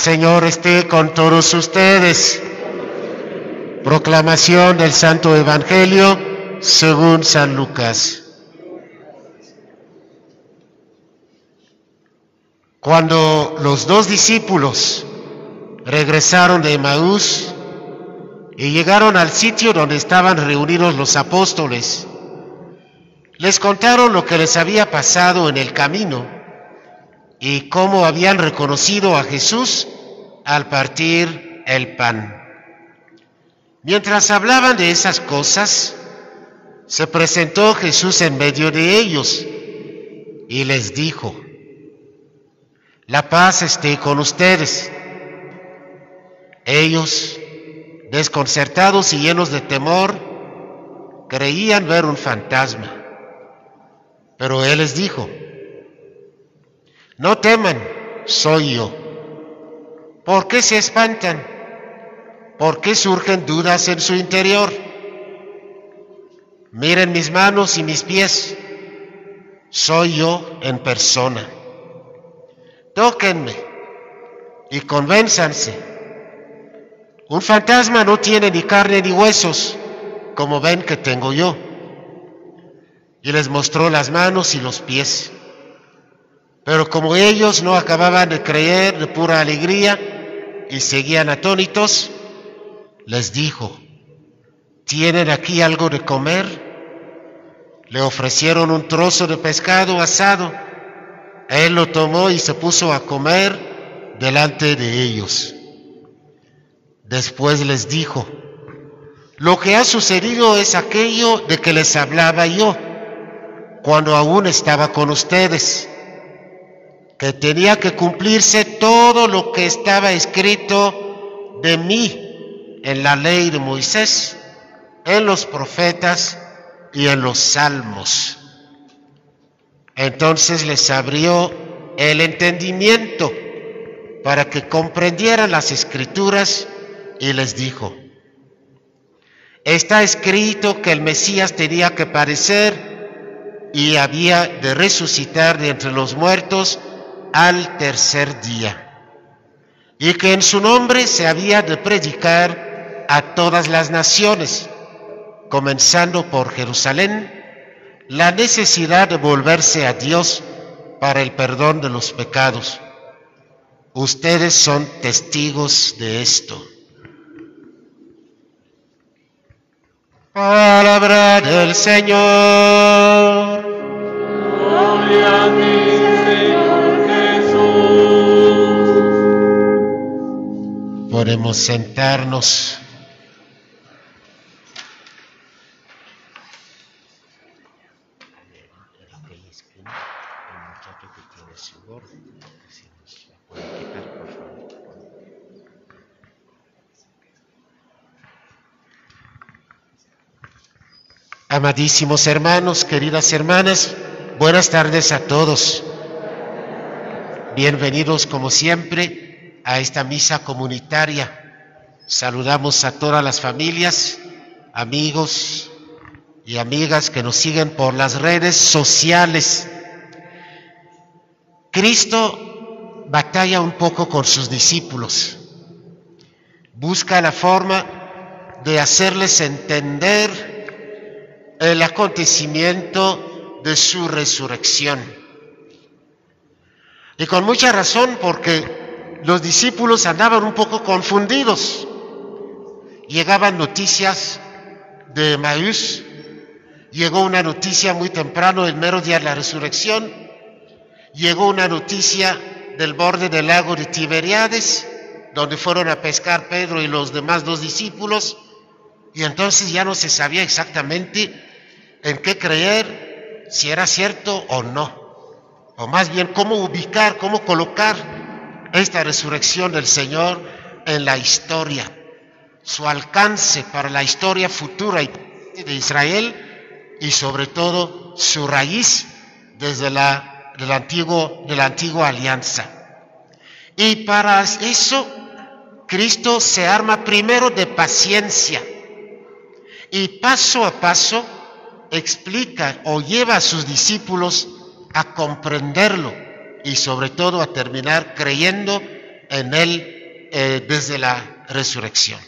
Señor esté con todos ustedes. Proclamación del Santo Evangelio según San Lucas. Cuando los dos discípulos regresaron de Emaús y llegaron al sitio donde estaban reunidos los apóstoles, les contaron lo que les había pasado en el camino y cómo habían reconocido a Jesús al partir el pan. Mientras hablaban de esas cosas, se presentó Jesús en medio de ellos y les dijo, la paz esté con ustedes. Ellos, desconcertados y llenos de temor, creían ver un fantasma. Pero Él les dijo, no teman, soy yo. ¿Por qué se espantan? ¿Por qué surgen dudas en su interior? Miren mis manos y mis pies. Soy yo en persona. Tóquenme y convénzanse. Un fantasma no tiene ni carne ni huesos, como ven que tengo yo. Y les mostró las manos y los pies. Pero como ellos no acababan de creer de pura alegría y seguían atónitos, les dijo, ¿tienen aquí algo de comer? Le ofrecieron un trozo de pescado asado. Él lo tomó y se puso a comer delante de ellos. Después les dijo, lo que ha sucedido es aquello de que les hablaba yo cuando aún estaba con ustedes que tenía que cumplirse todo lo que estaba escrito de mí en la ley de Moisés, en los profetas y en los salmos. Entonces les abrió el entendimiento para que comprendieran las escrituras y les dijo, está escrito que el Mesías tenía que parecer y había de resucitar de entre los muertos al tercer día, y que en su nombre se había de predicar a todas las naciones, comenzando por Jerusalén, la necesidad de volverse a Dios para el perdón de los pecados. Ustedes son testigos de esto. Palabra del Señor. A Podemos sentarnos. Amadísimos hermanos, queridas hermanas, buenas tardes a todos. Bienvenidos como siempre a esta misa comunitaria. Saludamos a todas las familias, amigos y amigas que nos siguen por las redes sociales. Cristo batalla un poco con sus discípulos. Busca la forma de hacerles entender el acontecimiento de su resurrección. Y con mucha razón porque los discípulos andaban un poco confundidos. Llegaban noticias de Maús, llegó una noticia muy temprano, el mero día de la resurrección, llegó una noticia del borde del lago de Tiberiades, donde fueron a pescar Pedro y los demás dos discípulos, y entonces ya no se sabía exactamente en qué creer, si era cierto o no, o más bien cómo ubicar, cómo colocar esta resurrección del Señor en la historia, su alcance para la historia futura de Israel y sobre todo su raíz desde la, del antiguo, de la antigua alianza. Y para eso Cristo se arma primero de paciencia y paso a paso explica o lleva a sus discípulos a comprenderlo y sobre todo a terminar creyendo en Él eh, desde la resurrección.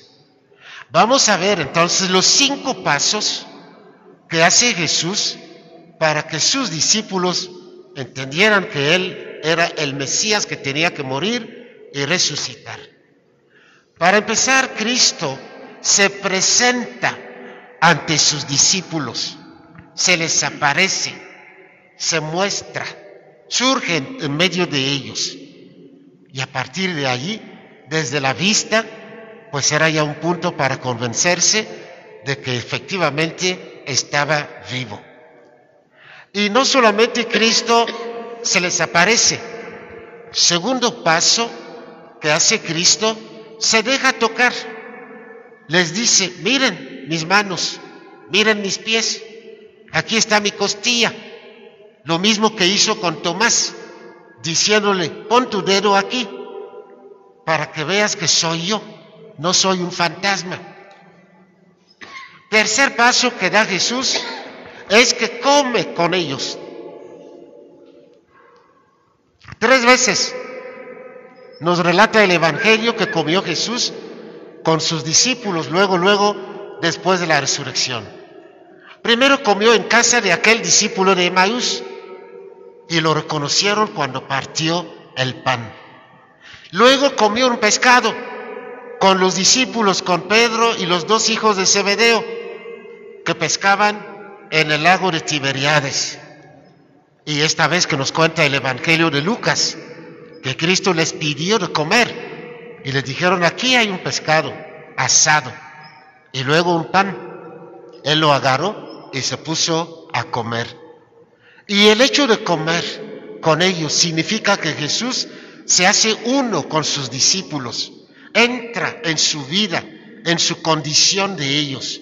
Vamos a ver entonces los cinco pasos que hace Jesús para que sus discípulos entendieran que Él era el Mesías que tenía que morir y resucitar. Para empezar, Cristo se presenta ante sus discípulos, se les aparece, se muestra, surge en medio de ellos. Y a partir de allí, desde la vista, pues era ya un punto para convencerse de que efectivamente estaba vivo. Y no solamente Cristo se les aparece, segundo paso que hace Cristo, se deja tocar. Les dice, miren mis manos, miren mis pies, aquí está mi costilla. Lo mismo que hizo con Tomás, diciéndole, pon tu dedo aquí para que veas que soy yo, no soy un fantasma. Tercer paso que da Jesús es que come con ellos. Tres veces nos relata el Evangelio que comió Jesús con sus discípulos, luego, luego, después de la resurrección. Primero comió en casa de aquel discípulo de Emaús y lo reconocieron cuando partió el pan. Luego comió un pescado con los discípulos, con Pedro y los dos hijos de Zebedeo, que pescaban en el lago de Tiberiades. Y esta vez que nos cuenta el Evangelio de Lucas, que Cristo les pidió de comer y les dijeron, aquí hay un pescado asado y luego un pan. Él lo agarró y se puso a comer. Y el hecho de comer con ellos significa que Jesús se hace uno con sus discípulos, entra en su vida, en su condición de ellos.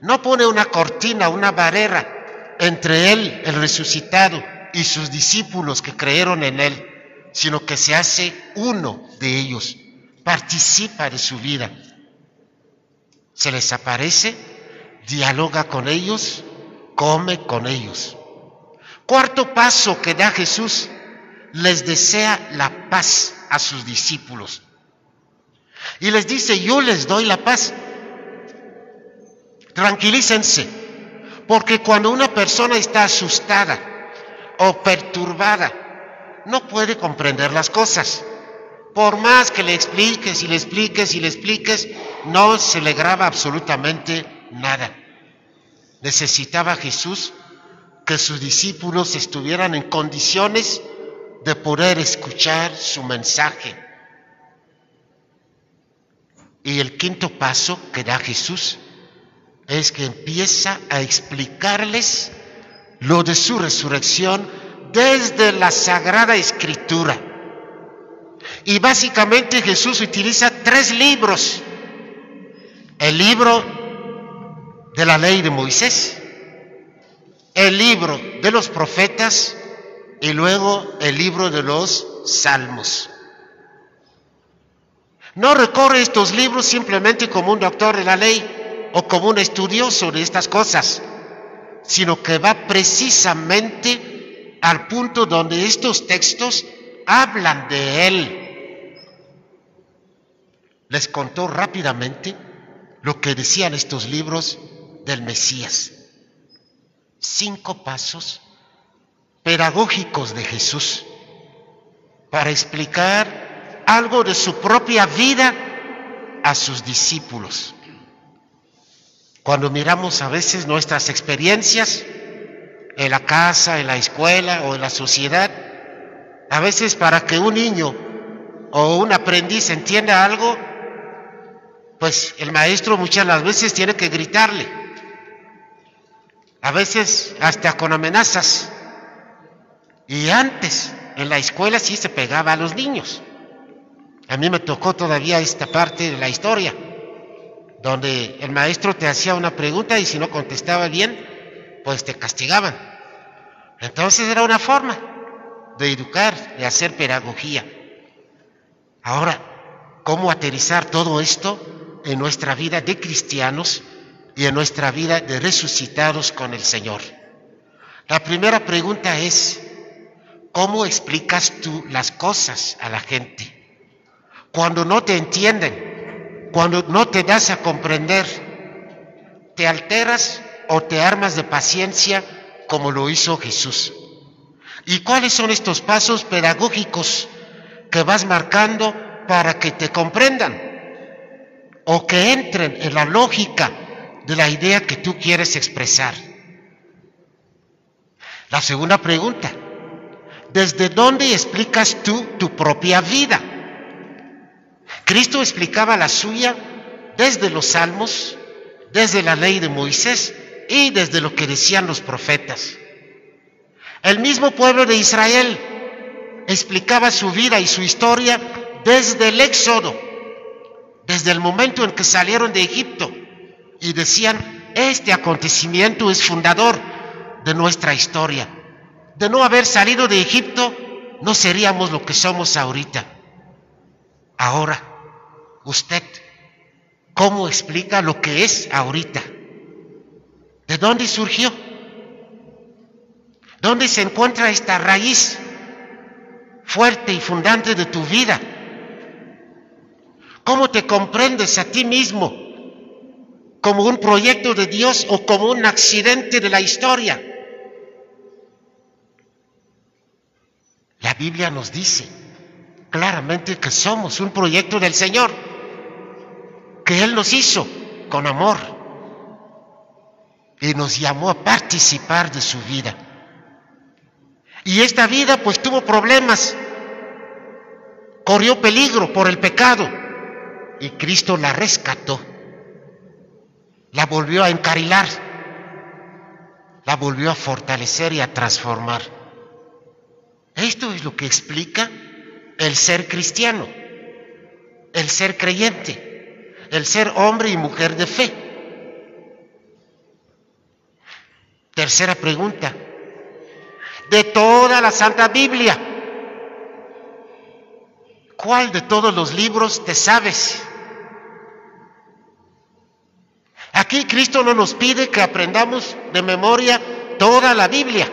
No pone una cortina, una barrera entre él, el resucitado, y sus discípulos que creyeron en él, sino que se hace uno de ellos, participa de su vida. Se les aparece, dialoga con ellos, come con ellos. Cuarto paso que da Jesús, les desea la paz a sus discípulos. Y les dice, yo les doy la paz. Tranquilícense, porque cuando una persona está asustada o perturbada, no puede comprender las cosas. Por más que le expliques y le expliques y le expliques, no se le graba absolutamente nada. Necesitaba Jesús que sus discípulos estuvieran en condiciones de poder escuchar su mensaje. Y el quinto paso que da Jesús es que empieza a explicarles lo de su resurrección desde la Sagrada Escritura. Y básicamente Jesús utiliza tres libros. El libro de la ley de Moisés, el libro de los profetas y luego el libro de los salmos. No recorre estos libros simplemente como un doctor de la ley o como un estudioso de estas cosas, sino que va precisamente al punto donde estos textos hablan de él. Les contó rápidamente lo que decían estos libros del Mesías. Cinco pasos pedagógicos de Jesús para explicar algo de su propia vida a sus discípulos. Cuando miramos a veces nuestras experiencias en la casa, en la escuela o en la sociedad, a veces para que un niño o un aprendiz entienda algo, pues el maestro muchas las veces tiene que gritarle, a veces hasta con amenazas. Y antes, en la escuela sí se pegaba a los niños. A mí me tocó todavía esta parte de la historia, donde el maestro te hacía una pregunta y si no contestaba bien, pues te castigaban. Entonces era una forma de educar, de hacer pedagogía. Ahora, ¿cómo aterrizar todo esto en nuestra vida de cristianos y en nuestra vida de resucitados con el Señor? La primera pregunta es, ¿Cómo explicas tú las cosas a la gente? cuando no te entienden, cuando no te das a comprender, te alteras o te armas de paciencia como lo hizo Jesús. ¿Y cuáles son estos pasos pedagógicos que vas marcando para que te comprendan o que entren en la lógica de la idea que tú quieres expresar? La segunda pregunta, ¿desde dónde explicas tú tu propia vida? Cristo explicaba la suya desde los salmos, desde la ley de Moisés y desde lo que decían los profetas. El mismo pueblo de Israel explicaba su vida y su historia desde el Éxodo, desde el momento en que salieron de Egipto y decían, este acontecimiento es fundador de nuestra historia. De no haber salido de Egipto, no seríamos lo que somos ahorita. Ahora, usted, ¿cómo explica lo que es ahorita? ¿De dónde surgió? ¿Dónde se encuentra esta raíz fuerte y fundante de tu vida? ¿Cómo te comprendes a ti mismo como un proyecto de Dios o como un accidente de la historia? La Biblia nos dice claramente que somos un proyecto del Señor, que Él nos hizo con amor y nos llamó a participar de su vida. Y esta vida pues tuvo problemas, corrió peligro por el pecado y Cristo la rescató, la volvió a encarilar, la volvió a fortalecer y a transformar. Esto es lo que explica el ser cristiano, el ser creyente, el ser hombre y mujer de fe. Tercera pregunta. De toda la Santa Biblia, ¿cuál de todos los libros te sabes? Aquí Cristo no nos pide que aprendamos de memoria toda la Biblia.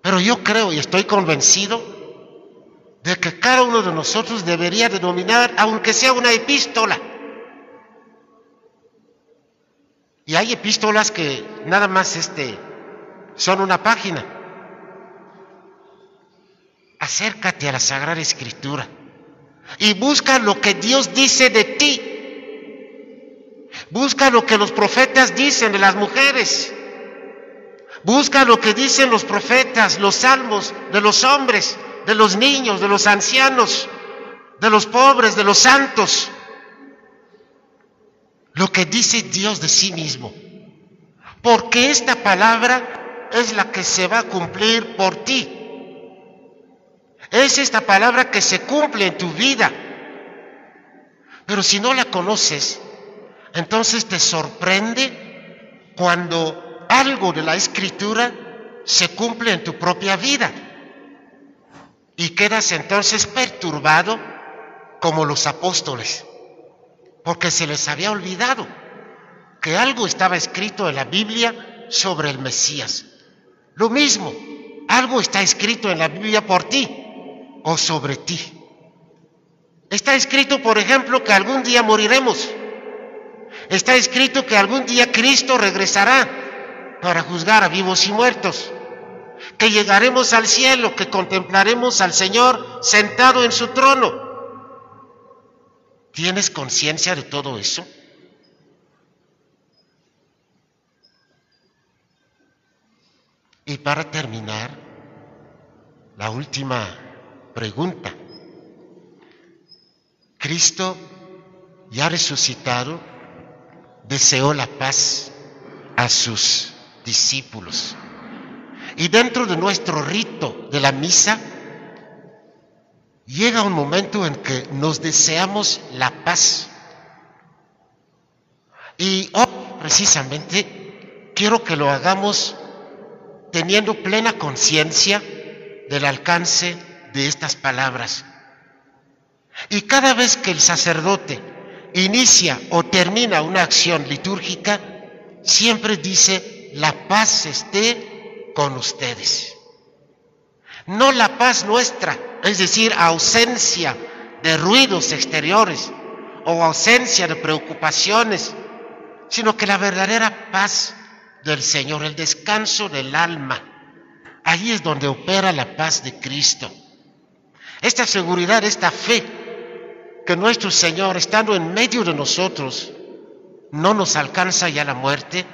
Pero yo creo y estoy convencido de que cada uno de nosotros debería denominar, aunque sea una epístola. Y hay epístolas que nada más este, son una página. Acércate a la Sagrada Escritura y busca lo que Dios dice de ti. Busca lo que los profetas dicen de las mujeres. Busca lo que dicen los profetas, los salmos de los hombres, de los niños, de los ancianos, de los pobres, de los santos. Lo que dice Dios de sí mismo. Porque esta palabra es la que se va a cumplir por ti. Es esta palabra que se cumple en tu vida. Pero si no la conoces, entonces te sorprende cuando algo de la escritura se cumple en tu propia vida. Y quedas entonces perturbado como los apóstoles, porque se les había olvidado que algo estaba escrito en la Biblia sobre el Mesías. Lo mismo, algo está escrito en la Biblia por ti o sobre ti. Está escrito, por ejemplo, que algún día moriremos. Está escrito que algún día Cristo regresará para juzgar a vivos y muertos. Que llegaremos al cielo, que contemplaremos al Señor sentado en su trono. ¿Tienes conciencia de todo eso? Y para terminar, la última pregunta. Cristo, ya resucitado, deseó la paz a sus discípulos. Y dentro de nuestro rito de la misa, llega un momento en que nos deseamos la paz. Y hoy, precisamente, quiero que lo hagamos teniendo plena conciencia del alcance de estas palabras. Y cada vez que el sacerdote inicia o termina una acción litúrgica, siempre dice, la paz esté con ustedes. No la paz nuestra, es decir, ausencia de ruidos exteriores o ausencia de preocupaciones, sino que la verdadera paz del Señor, el descanso del alma, ahí es donde opera la paz de Cristo. Esta seguridad, esta fe que nuestro Señor, estando en medio de nosotros, no nos alcanza ya la muerte,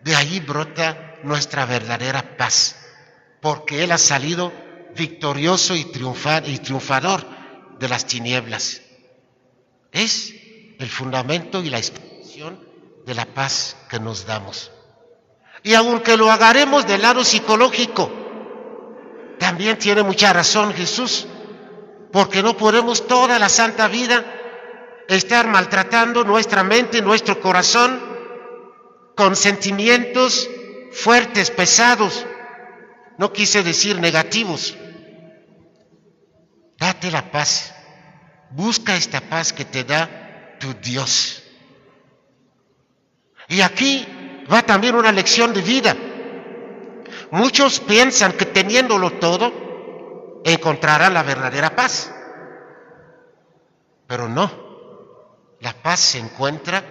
de ahí brota nuestra verdadera paz, porque Él ha salido victorioso y, y triunfador de las tinieblas. Es el fundamento y la expresión de la paz que nos damos. Y aunque lo hagaremos del lado psicológico, también tiene mucha razón Jesús, porque no podemos toda la santa vida estar maltratando nuestra mente, nuestro corazón, con sentimientos fuertes, pesados, no quise decir negativos. Date la paz, busca esta paz que te da tu Dios. Y aquí va también una lección de vida. Muchos piensan que teniéndolo todo encontrarán la verdadera paz. Pero no, la paz se encuentra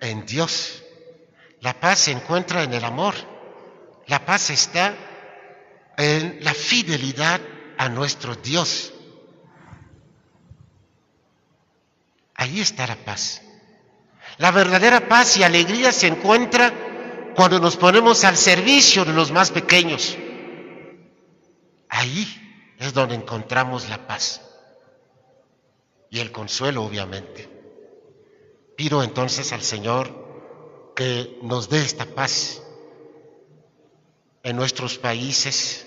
en Dios. La paz se encuentra en el amor. La paz está en la fidelidad a nuestro Dios. Ahí está la paz. La verdadera paz y alegría se encuentra cuando nos ponemos al servicio de los más pequeños. Ahí es donde encontramos la paz y el consuelo, obviamente. Pido entonces al Señor que nos dé esta paz en nuestros países,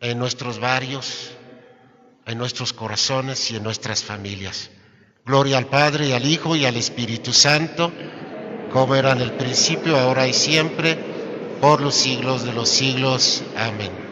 en nuestros barrios, en nuestros corazones y en nuestras familias. Gloria al Padre, y al Hijo y al Espíritu Santo, como era en el principio, ahora y siempre, por los siglos de los siglos. Amén.